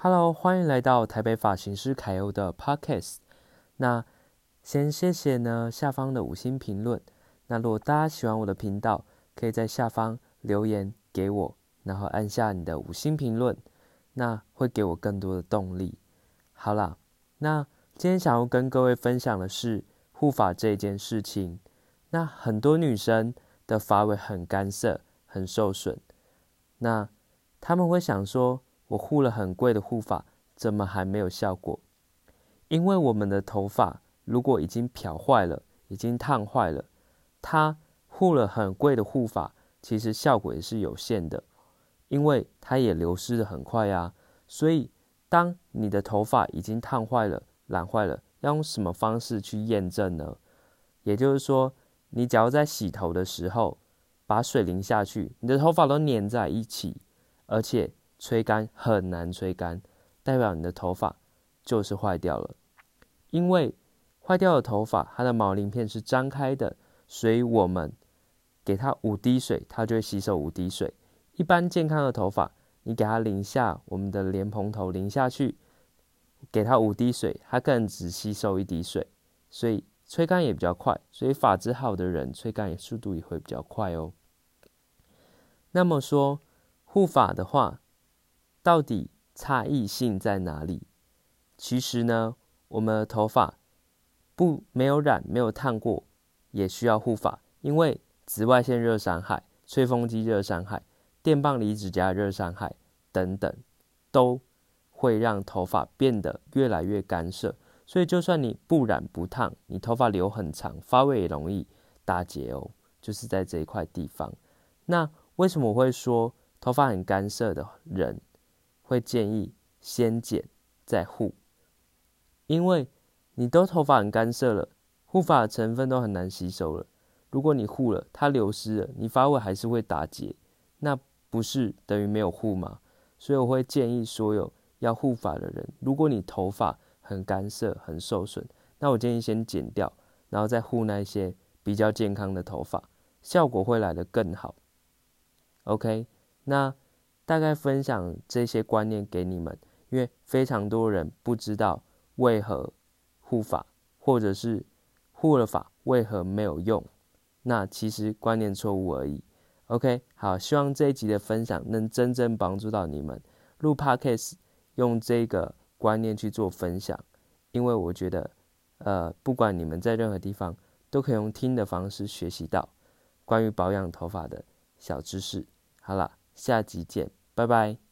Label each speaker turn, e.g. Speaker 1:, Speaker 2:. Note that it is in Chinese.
Speaker 1: Hello，欢迎来到台北发型师凯欧的 Podcast。那先谢谢呢下方的五星评论。那如果大家喜欢我的频道，可以在下方留言给我，然后按下你的五星评论，那会给我更多的动力。好啦，那今天想要跟各位分享的是护发这件事情。那很多女生的发尾很干涩，很受损。那他们会想说，我护了很贵的护发，怎么还没有效果？因为我们的头发如果已经漂坏了，已经烫坏了。它护了很贵的护发，其实效果也是有限的，因为它也流失的很快呀。所以，当你的头发已经烫坏了、染坏了，要用什么方式去验证呢？也就是说，你只要在洗头的时候把水淋下去，你的头发都粘在一起，而且吹干很难吹干，代表你的头发就是坏掉了。因为坏掉的头发，它的毛鳞片是张开的。所以我们给它五滴水，它就会吸收五滴水。一般健康的头发，你给它淋下我们的莲蓬头淋下去，给它五滴水，它可能只吸收一滴水，所以吹干也比较快。所以发质好的人吹干也速度也会比较快哦。那么说护发的话，到底差异性在哪里？其实呢，我们的头发不没有染，没有烫过。也需要护发，因为紫外线热伤害、吹风机热伤害、电棒离子夹热伤害等等，都会让头发变得越来越干涩。所以，就算你不染不烫，你头发留很长，发尾也容易打结哦。就是在这一块地方。那为什么我会说头发很干涩的人会建议先剪再护？因为你都头发很干涩了。护发的成分都很难吸收了，如果你护了，它流失了，你发尾还是会打结，那不是等于没有护吗？所以我会建议所有要护发的人，如果你头发很干涩、很受损，那我建议先剪掉，然后再护那些比较健康的头发，效果会来得更好。OK，那大概分享这些观念给你们，因为非常多人不知道为何护发，或者是。护了法为何没有用？那其实观念错误而已。OK，好，希望这一集的分享能真正帮助到你们。录 Podcast 用这个观念去做分享，因为我觉得，呃，不管你们在任何地方，都可以用听的方式学习到关于保养头发的小知识。好了，下集见，拜拜。